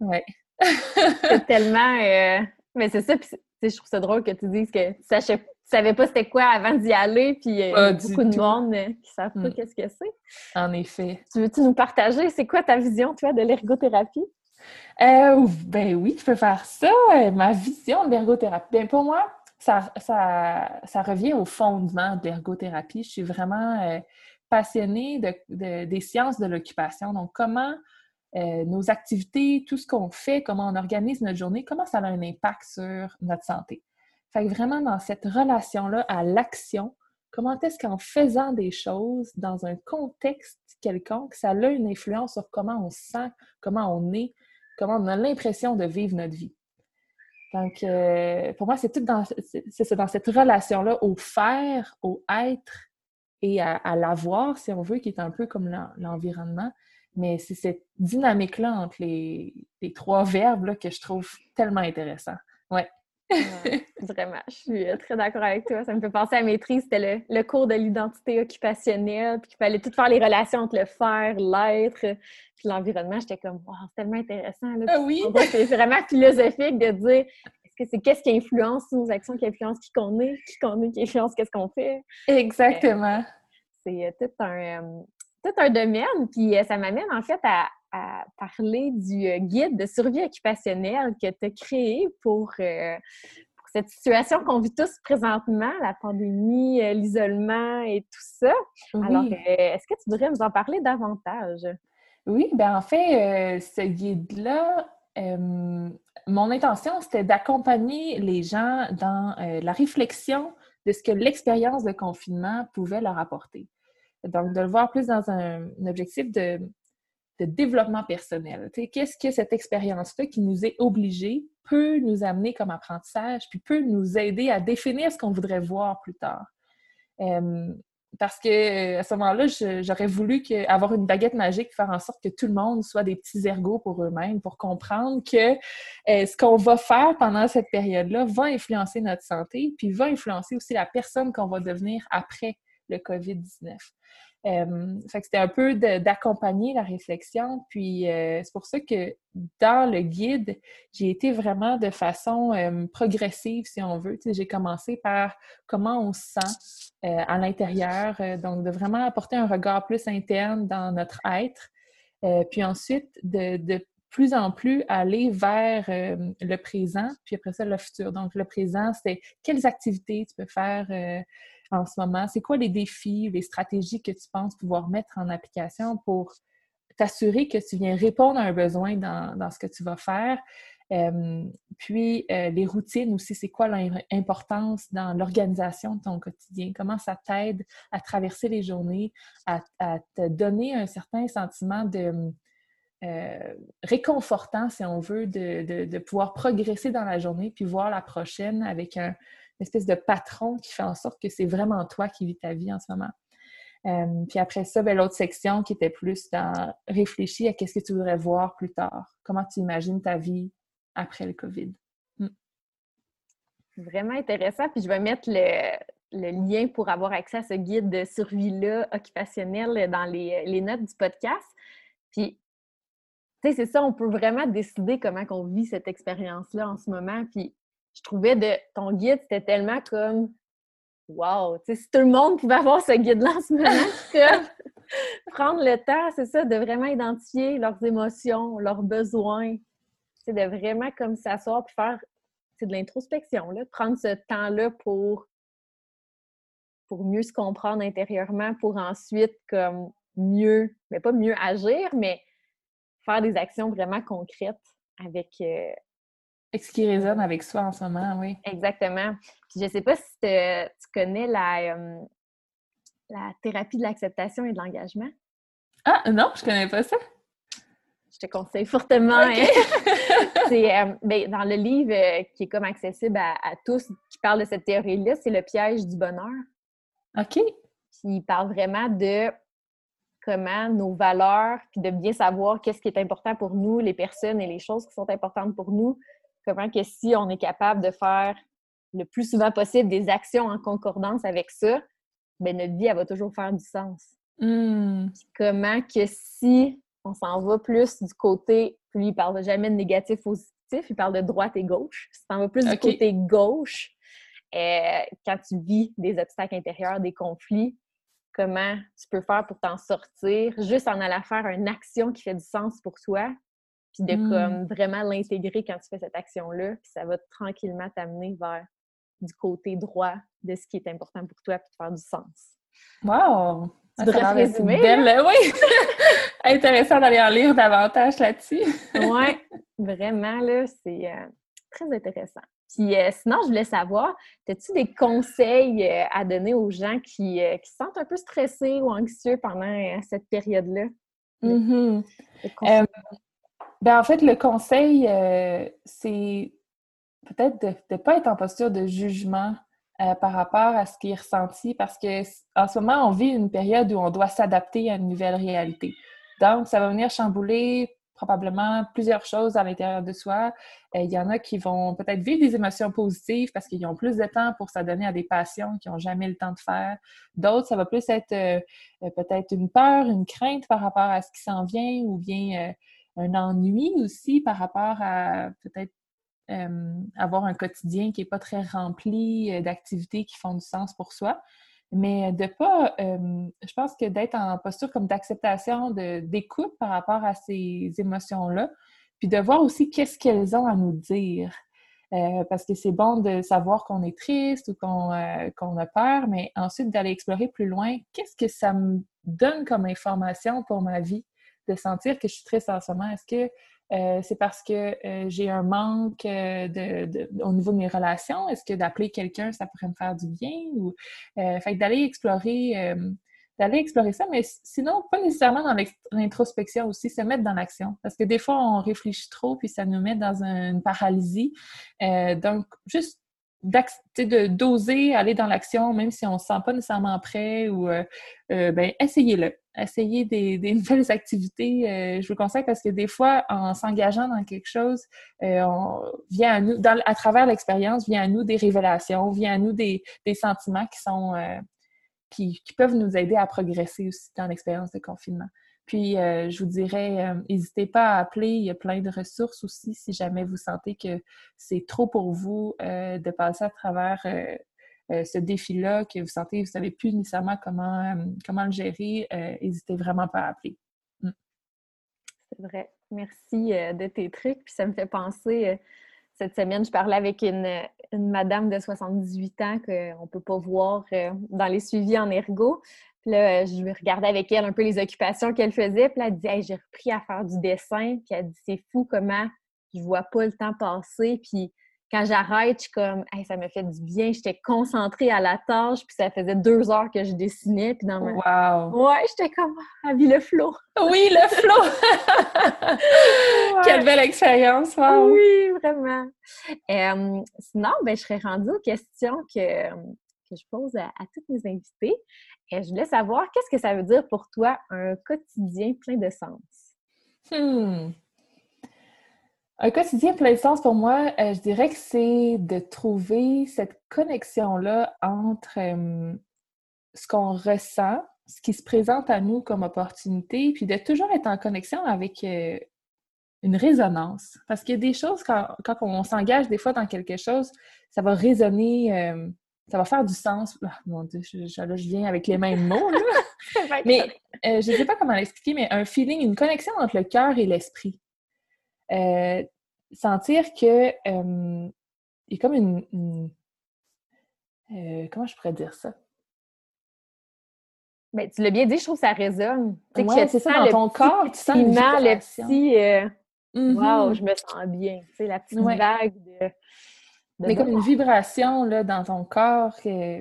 Oui.
c'est tellement. Euh, mais c'est ça, puis je trouve ça drôle que tu dises que tu ne savais pas c'était quoi avant d'y aller, puis il y a beaucoup de monde euh, qui ne savent pas mm. qu'est-ce que c'est.
En effet.
Tu veux-tu nous partager, c'est quoi ta vision, toi, de l'ergothérapie?
Euh, ben oui, je peux faire ça. Euh, ma vision de l'ergothérapie. Bien, pour moi, ça, ça, revient au fondement de l'ergothérapie. Je suis vraiment passionnée de, des sciences de l'occupation. Donc, comment nos activités, tout ce qu'on fait, comment on organise notre journée, comment ça a un impact sur notre santé. Fait que vraiment dans cette relation-là à l'action, comment est-ce qu'en faisant des choses dans un contexte quelconque, ça a une influence sur comment on se sent, comment on est, comment on a l'impression de vivre notre vie? Donc, euh, pour moi, c'est tout dans, cette relation-là au faire, au être et à, l'avoir, si on veut, qui est un peu comme l'environnement. Mais c'est cette dynamique-là entre les, les trois verbes là, que je trouve tellement intéressant. Ouais
vraiment, je suis euh, très d'accord avec toi. Ça me fait penser à maîtrise, c'était le, cours de l'identité occupationnelle, puis qu'il fallait tout faire les relations entre le faire, l'être, puis l'environnement. J'étais comme, wow, c'est tellement intéressant.
Ah oui!
C'est vraiment philosophique de dire, est-ce que c'est qu'est-ce qui influence nos actions, qui influence qui qu'on est, qui qu'on est, qui influence qu'est-ce qu'on fait?
Exactement.
C'est euh, tout un, euh, tout un domaine, puis ça m'amène en fait à, à parler du euh, guide de survie occupationnelle que tu as créé pour, euh, pour cette situation qu'on vit tous présentement, la pandémie, euh, l'isolement et tout ça. Alors, est-ce que tu voudrais nous en parler davantage?
Oui, ben en fait, ce guide-là, mon intention, c'était d'accompagner les gens dans la réflexion de ce que l'expérience de confinement pouvait leur apporter. Donc, de le voir plus dans un, objectif de, développement personnel. Qu'est-ce que cette expérience-là qui nous est obligée peut nous amener comme apprentissage, puis peut nous aider à définir ce qu'on voudrait voir plus tard. parce que à ce moment-là, j'aurais voulu avoir une baguette magique, faire en sorte que tout le monde soit des petits ergots pour eux-mêmes, pour comprendre que euh, ce qu'on va faire pendant cette période-là va influencer notre santé, puis va influencer aussi la personne qu'on va devenir après le COVID-19. Euh, c'était un peu d'accompagner la réflexion. Puis euh, c'est pour ça que dans le guide, j'ai été vraiment de façon euh, progressive, si on veut. j'ai commencé par comment on se sent à l'intérieur, donc de vraiment apporter un regard plus interne dans notre être. puis ensuite, de, de, plus en plus aller vers le présent, puis après ça, le futur. Donc, le présent, c'est quelles activités tu peux faire en ce moment? C'est quoi les défis, les stratégies que tu penses pouvoir mettre en application pour t'assurer que tu viens répondre à un besoin dans, ce que tu vas faire? puis, euh, les routines aussi, c'est quoi l'importance dans l'organisation de ton quotidien? Comment ça t'aide à traverser les journées, à, te donner un certain sentiment de euh, réconfortant, si on veut, de, de, pouvoir progresser dans la journée, puis voir la prochaine avec un, espèce de patron qui fait en sorte que c'est vraiment toi qui vis ta vie en ce moment. Euh, puis après ça, ben, l'autre section qui était plus dans réfléchir à qu'est-ce que tu voudrais voir plus tard. Comment tu imagines ta vie après le COVID? Hmm.
Vraiment intéressant. Puis je vais mettre le, lien pour avoir accès à ce guide de survie-là occupationnel dans les, les, notes du podcast. Puis, tu sais, c'est ça, on peut vraiment décider comment on vit cette expérience-là en ce moment. Puis, je trouvais de ton guide, c'était tellement comme Wow! si tout le monde pouvait avoir ce guide-là en ce moment, prendre le temps, c'est ça, de vraiment identifier leurs émotions, leurs besoins, c'est de vraiment comme s'asseoir puis faire de l'introspection, prendre ce temps-là pour, pour mieux se comprendre intérieurement, pour ensuite comme mieux, mais pas mieux agir, mais faire des actions vraiment concrètes avec, euh,
ce qui résonne avec soi en ce moment, oui.
Exactement. Puis je sais pas si tu connais la, euh, la thérapie de l'acceptation et de l'engagement.
Ah, non, je connais pas ça.
Je te conseille fortement. Hein. c'est euh, ben, dans le livre euh, qui est comme accessible à, tous, qui parle de cette théorie-là, c'est le piège du bonheur.
OK.
Puis il parle vraiment de comment nos valeurs, puis de bien savoir qu'est-ce qui est important pour nous, les personnes et les choses qui sont importantes pour nous, comment que si on est capable de faire le plus souvent possible des actions en concordance avec ça, ben notre vie, elle va toujours faire du sens.
Hmm.
Comment que si on s'en va plus du côté, lui, il parle jamais de négatif positif, il parle de droite et gauche. Si tu en vas plus du côté gauche, euh, quand tu vis des obstacles intérieurs, des conflits, comment tu peux faire pour t'en sortir juste en allant faire une action qui fait du sens pour toi, puis de comme mmh. vraiment l'intégrer quand tu fais cette action-là, puis ça va tranquillement t'amener vers du côté droit de ce qui est important pour toi, puis de faire du sens.
Wow!
Tu devrais résumer, belle...
Oui! Intéressant d'aller en lire davantage là-dessus.
oui, vraiment, là, c'est euh, très intéressant. Puis euh, sinon, je voulais savoir, as-tu des conseils euh, à donner aux gens qui, qui se sentent un peu stressés ou anxieux pendant cette période-là?
Mm ben, en fait, le conseil, euh, c'est peut-être de ne pas être en posture de jugement euh, par rapport à ce qui est ressenti parce que en ce moment, on vit une période où on doit s'adapter à une nouvelle réalité. Donc, ça va venir chambouler probablement plusieurs choses à l'intérieur de soi. Euh, il y en a qui vont peut-être vivre des émotions positives parce qu'ils ont plus de temps pour s'adonner à des passions qu'ils n'ont jamais le temps de faire. D'autres, ça va plus être peut-être une peur, une crainte par rapport à ce qui s'en vient ou bien un ennui aussi par rapport à peut-être avoir un quotidien qui n'est pas très rempli euh, d'activités qui font du sens pour soi. Mais de pas, je pense que d'être en posture comme d'acceptation, d'écoute par rapport à ces émotions-là, puis de voir aussi qu'est-ce qu'elles ont à nous dire. Euh, parce que c'est bon de savoir qu'on est triste ou qu'on euh, a peur, mais ensuite d'aller explorer plus loin, qu'est-ce que ça me donne comme information pour ma vie? De sentir que je suis triste en ce moment? Est-ce que euh, c'est parce que euh, j'ai un manque euh, au niveau de mes relations? Est-ce que d'appeler quelqu'un, ça pourrait me faire du bien? Ou, fait d'aller explorer, d'aller explorer ça, mais sinon, pas nécessairement dans l'introspection aussi, se mettre dans l'action. Parce que des fois, on réfléchit trop, puis ça nous met dans une paralysie. donc, juste de d'oser aller dans l'action, même si on ne se sent pas nécessairement prêt ou ben, essayez-le. Essayez des, nouvelles activités. Euh, je vous conseille parce que des fois, en s'engageant dans quelque chose, on, vient à nous, à travers l'expérience, vient à nous des révélations, vient à nous des, sentiments qui sont qui, peuvent nous aider à progresser aussi dans l'expérience de confinement. Puis, euh, je vous dirais, euh, n'hésitez pas à appeler. Il y a plein de ressources aussi si jamais vous sentez que c'est trop pour vous euh, de passer à travers ce défi-là, que vous sentez vous ne savez plus nécessairement comment, comment le gérer. N'hésitez vraiment pas à appeler.
Mm. C'est vrai. Merci de tes trucs. Puis ça me fait penser, cette semaine, je parlais avec une, une madame de 78 ans qu'on ne peut pas voir dans les suivis en ergo. Puis là, je regardais avec elle un peu les occupations qu'elle faisait. Puis là, elle dit hey, j'ai repris à faire du dessin. Puis elle dit c'est fou comment je vois pas le temps passer. Puis quand j'arrête, je suis comme hey, ça me fait du bien. J'étais concentrée à la tâche. Puis ça faisait deux heures que je dessinais. Puis dans ma...
Wow!
Ouais, j'étais comme ah, vie le flot.
Oui, le flot! Quelle belle expérience!
Oui, vraiment. sinon, ben, je serais rendue aux questions que, que je pose à, à toutes mes invités. Et je voulais savoir, qu'est-ce que ça veut dire pour toi un quotidien plein de sens?
Hmm. Un quotidien plein de sens pour moi, euh, je dirais que c'est de trouver cette connexion-là entre euh, ce qu'on ressent, ce qui se présente à nous comme opportunité, puis de toujours être en connexion avec euh, une résonance. Parce qu'il y a des choses, quand, quand on s'engage des fois dans quelque chose, ça va résonner ça va faire du sens. Ah, mon Dieu, je, je, viens avec les mêmes mots. mais euh, je ne sais pas comment l'expliquer, mais un feeling, une connexion entre le cœur et l'esprit. Euh, sentir que euh, il y a comme une. comment je pourrais dire ça?
Mais ben, tu l'as bien dit, je trouve que ça résonne.
Oui, c'est ça, dans ton corps, tu sens le
petit. Mm-hmm. Wow, je me sens bien. C'est la petite vague de
mais comme une vibration là, dans ton corps,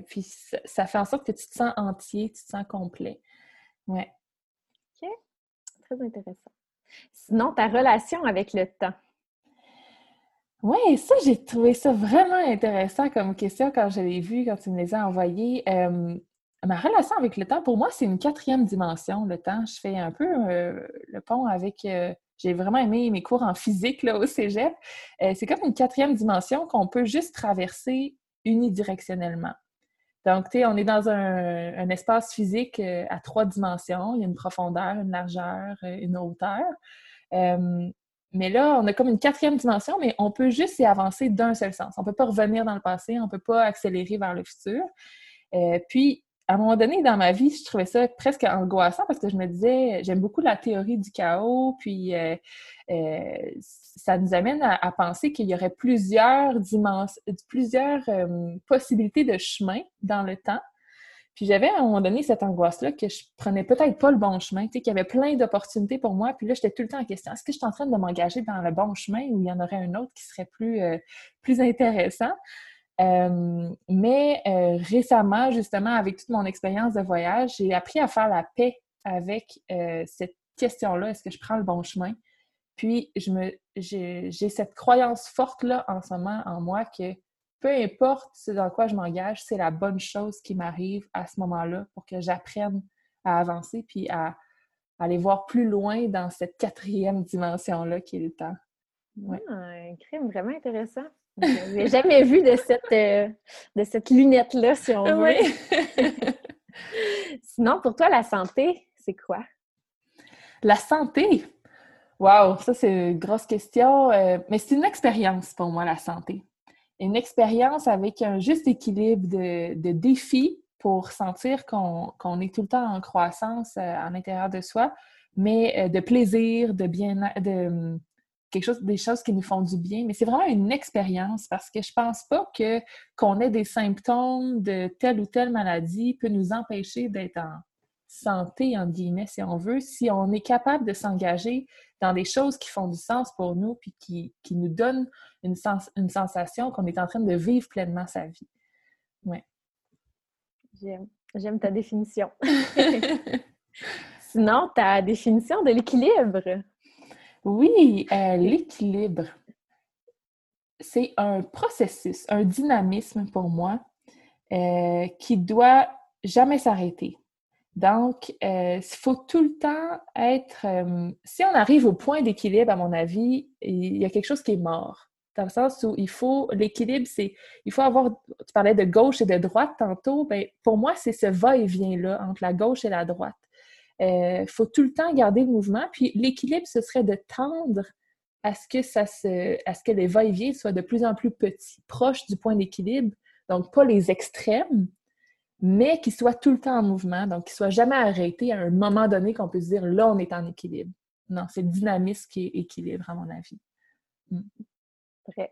puis ça, fait en sorte que tu te sens entier, tu te sens complet. Ouais.
OK. Très intéressant. Sinon, ta relation avec le temps?
Oui, ça, j'ai trouvé ça vraiment intéressant comme question quand je l'ai vu, quand tu me les as envoyés. ma relation avec le temps, pour moi, c'est une quatrième dimension, le temps. Je fais un peu euh, le pont avec euh, j'ai vraiment aimé mes cours en physique là, au cégep. Euh, c'est comme une quatrième dimension qu'on peut juste traverser unidirectionnellement. Donc, tu sais, on est dans un, espace physique à trois dimensions. Il y a une profondeur, une largeur, une hauteur. Mais là, on a comme une quatrième dimension, mais on peut juste y avancer d'un seul sens. On ne peut pas revenir dans le passé, on ne peut pas accélérer vers le futur. puis, à un moment donné dans ma vie, je trouvais ça presque angoissant parce que je me disais, j'aime beaucoup la théorie du chaos, puis ça nous amène à, penser qu'il y aurait plusieurs dimensions, plusieurs possibilités de chemin dans le temps. Puis j'avais à un moment donné cette angoisse-là que je prenais peut-être pas le bon chemin, tu sais, qu'il y avait plein d'opportunités pour moi. Puis là, j'étais tout le temps en question, est-ce que je suis en train de m'engager dans le bon chemin ou il y en aurait un autre qui serait plus, plus intéressant? Euh, mais euh, récemment, justement, avec toute mon expérience de voyage, j'ai appris à faire la paix avec euh, cette question-là, est-ce que je prends le bon chemin? Puis, je me, j'ai, cette croyance forte-là en ce moment en moi que peu importe ce dans quoi je m'engage, c'est la bonne chose qui m'arrive à ce moment-là pour que j'apprenne à avancer puis à, aller voir plus loin dans cette quatrième dimension-là qui est le temps.
Ouais. Ah, un crime vraiment intéressant. Je n'ai jamais vu de cette, euh, de cette lunette-là, si on veut. Sinon, pour toi, la santé, c'est quoi?
La santé? Wow, ça c'est une grosse question. Euh, mais c'est une expérience pour moi, la santé. Une expérience avec un juste équilibre de, de défis pour sentir qu'on est tout le temps en croissance euh, en intérieur de soi, mais de plaisir, de bien de, des choses qui nous font du bien, mais c'est vraiment une expérience parce que je pense pas que qu'on ait des symptômes de telle ou telle maladie peut nous empêcher d'être en santé, en guillemets, si on veut, si on est capable de s'engager dans des choses qui font du sens pour nous, puis qui, nous donnent une, sens, une sensation qu'on est en train de vivre pleinement sa vie. Ouais.
J'aime ta définition. Sinon, ta définition de l'équilibre.
Oui, euh, l'équilibre, c'est un processus, un dynamisme pour moi euh, qui doit jamais s'arrêter. Donc, euh, il faut tout le temps être... si on arrive au point d'équilibre, à mon avis, il y a quelque chose qui est mort. Dans le sens où il faut... L'équilibre, c'est... Il faut avoir... Tu parlais de gauche et de droite tantôt. Bien, pour moi, c'est ce va-et-vient-là entre la gauche et la droite. Il euh, faut tout le temps garder le mouvement. Puis l'équilibre, ce serait de tendre à ce que ça se, à ce que les va-et-vient soient de plus en plus petits, proches du point d'équilibre. Donc, pas les extrêmes, mais qu'ils soient tout le temps en mouvement, donc qu'ils soient jamais arrêtés à un moment donné qu'on peut se dire là, on est en équilibre. Non, c'est le dynamisme qui est équilibre, à mon avis.
Mm. Je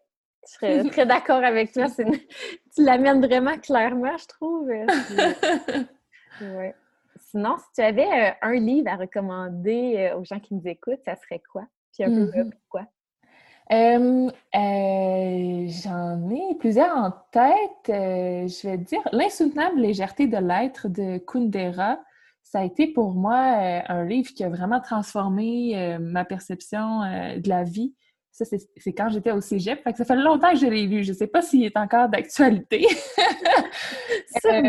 serais très d'accord avec toi. Tu l'amènes vraiment clairement, je trouve. ouais. Sinon, si tu avais euh, un livre à recommander euh, aux gens qui nous écoutent, ça serait quoi? Puis un peu mm-hmm. pourquoi?
Euh, j'en ai plusieurs en tête. je vais dire L'insoutenable légèreté de l'être de Kundera. Ça a été pour moi un livre qui a vraiment transformé ma perception de la vie. Ça, c'est quand j'étais au cégep. ça fait longtemps que je l'ai lu. Je ne sais pas s'il est encore d'actualité. Euh,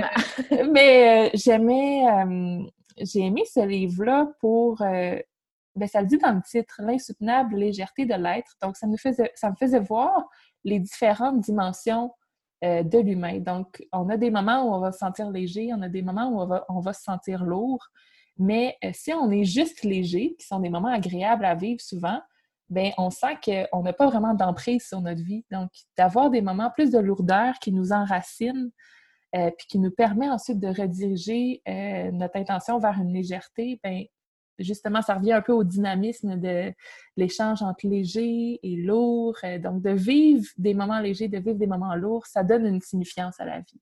mais euh, j'aimais... Euh, j'ai aimé ce livre-là pour... ben, ça le dit dans le titre, l'insoutenable légèreté de l'être. Donc, ça me, faisait, ça me faisait voir les différentes dimensions de l'humain. Donc, on a des moments où on va se sentir léger, on a des moments où on va, on va se sentir lourd. Mais si on est juste léger, qui sont des moments agréables à vivre souvent, ben on sent qu'on n'a pas vraiment d'emprise sur notre vie. Donc, d'avoir des moments plus de lourdeur qui nous enracinent, euh, puis qui nous permet ensuite de rediriger euh, notre intention vers une légèreté, ben justement, ça revient un peu au dynamisme de l'échange entre léger et lourd. Euh, donc, de vivre des moments légers, de vivre des moments lourds, ça donne une signifiance à la vie.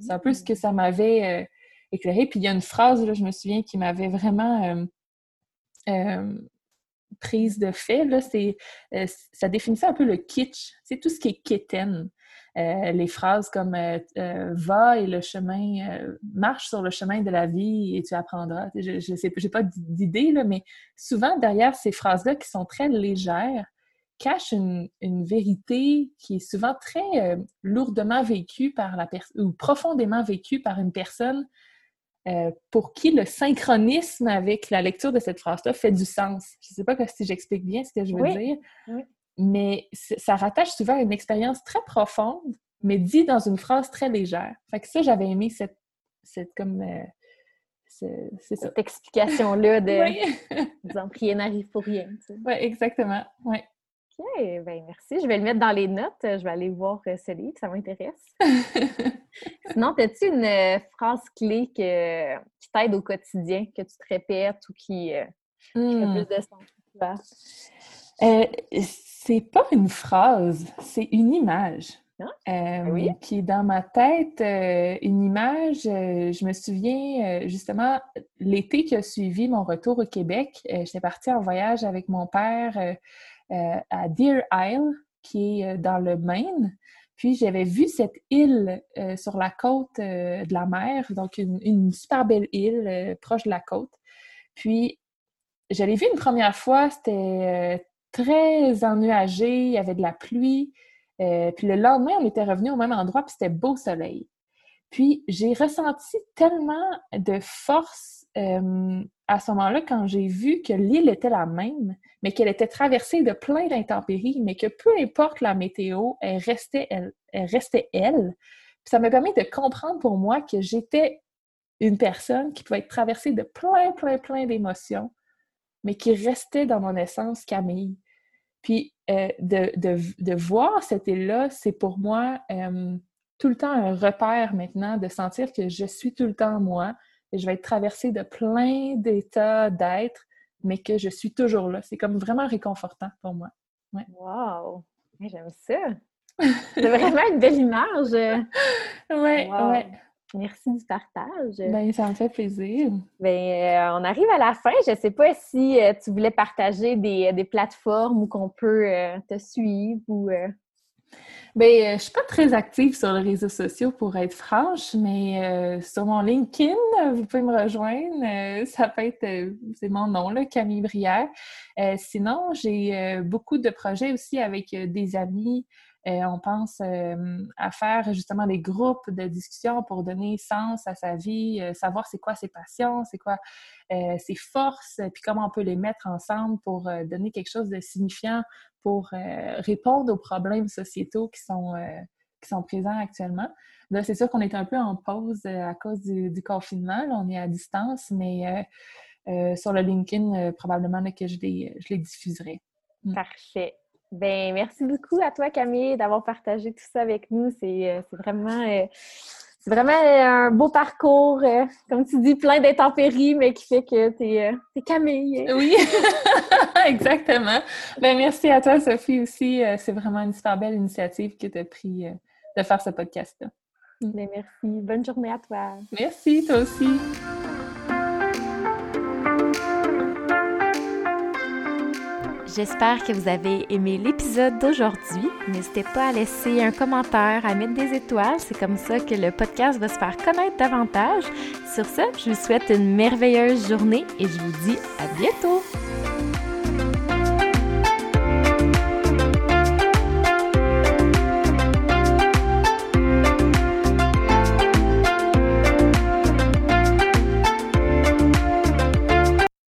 c'est un peu ce que ça m'avait éclairé. Puis il y a une phrase, là, je me souviens, qui m'avait vraiment prise de fait, là, c'est, euh, ça définissait un peu le kitsch. C'est tout ce qui est kitten. Euh, les phrases comme euh, va et le chemin, marche sur le chemin de la vie et tu apprendras. Je, je sais, j'ai pas d'idée, là, mais souvent derrière ces phrases-là qui sont très légères, cachent une, une vérité qui est souvent très lourdement vécue par la personne ou profondément vécue par une personne euh, pour qui le synchronisme avec la lecture de cette phrase-là fait du sens. Je ne sais pas si j'explique bien ce que je veux dire, mais ça rattache souvent à une expérience très profonde, mais dit dans une phrase très légère. Fait que ça, j'avais aimé cette, cette comme... Euh,
cette explication-là de, disons, rien n'arrive pour rien.
Oui, exactement. Ouais.
OK, bien merci. Je vais le mettre dans les notes. Je vais aller voir euh, ce livre, ça m'intéresse. Sinon, as-tu une euh, phrase clé que, qui t'aide au quotidien, que tu te répètes ou qui, fait hmm. plus de sens pour toi?
C'est pas une phrase, c'est une image.
Ah, oui?
qui est dans ma tête, une image, je me souviens justement l'été qui a suivi mon retour au Québec, j'étais partie en voyage avec mon père euh, à Deer Isle, qui est euh, dans le Maine. Puis j'avais vu cette île euh, sur la côte de la mer, donc une, super belle île proche de la côte. Puis je l'ai vue une première fois, c'était très ennuagé, il y avait de la pluie. puis le lendemain, on était revenu au même endroit, puis c'était beau soleil. Puis j'ai ressenti tellement de force à ce moment-là, quand j'ai vu que l'île était la même, mais qu'elle était traversée de plein d'intempéries, mais que peu importe la météo, elle restait elle. Elle restait elle. ça m'a permis de comprendre pour moi que j'étais une personne qui pouvait être traversée de plein, plein, plein d'émotions, mais qui restait dans mon essence Camille. Puis euh, de, voir cette île-là, c'est pour moi euh, tout le temps un repère maintenant de sentir que je suis tout le temps moi, et je vais être traversée de plein d'états d'être, mais que je suis toujours là. C'est comme vraiment réconfortant pour moi. Ouais.
Wow! J'aime ça! C'est vraiment une belle image!
Ouais.
Merci du partage.
Ben, ça me fait plaisir.
Ben, on arrive à la fin. Je ne sais pas si tu voulais partager des, des plateformes où qu'on peut te suivre ou
Bien, euh, je suis pas très active sur les réseaux sociaux pour être franche, mais euh, sur mon LinkedIn, vous pouvez me rejoindre. Euh, ça peut être, c'est mon nom, là, Camille Brière. sinon, j'ai beaucoup de projets aussi avec des amis. On pense à faire justement des groupes de discussion pour donner sens à sa vie, savoir c'est quoi ses passions, c'est quoi ses forces, puis comment on peut les mettre ensemble pour donner quelque chose de signifiant pour euh, répondre aux problèmes sociétaux qui sont, euh, qui sont présents actuellement. Là, c'est sûr qu'on est un peu en pause euh, à cause du, confinement. on est à distance, mais sur le LinkedIn, probablement que je les, je les diffuserai.
Mm. Parfait. Ben, merci beaucoup à toi, Camille, d'avoir partagé tout ça avec nous. C'est vraiment c'est vraiment un beau parcours, euh, comme tu dis, plein d'intempéries, mais qui fait que tu es, euh, Camille.
Oui, exactement. Ben, merci à toi, Sophie, aussi. Euh, c'est vraiment une super belle initiative que tu as pris de faire ce podcast-là.
Ben, merci. Bonne journée à toi.
Merci, toi aussi.
J'espère que vous avez aimé l'épisode d'aujourd'hui. N'hésitez pas à laisser un commentaire, à mettre des étoiles. C'est comme ça que le podcast va se faire connaître davantage. Sur ce, je vous souhaite une merveilleuse journée et je vous dis à bientôt!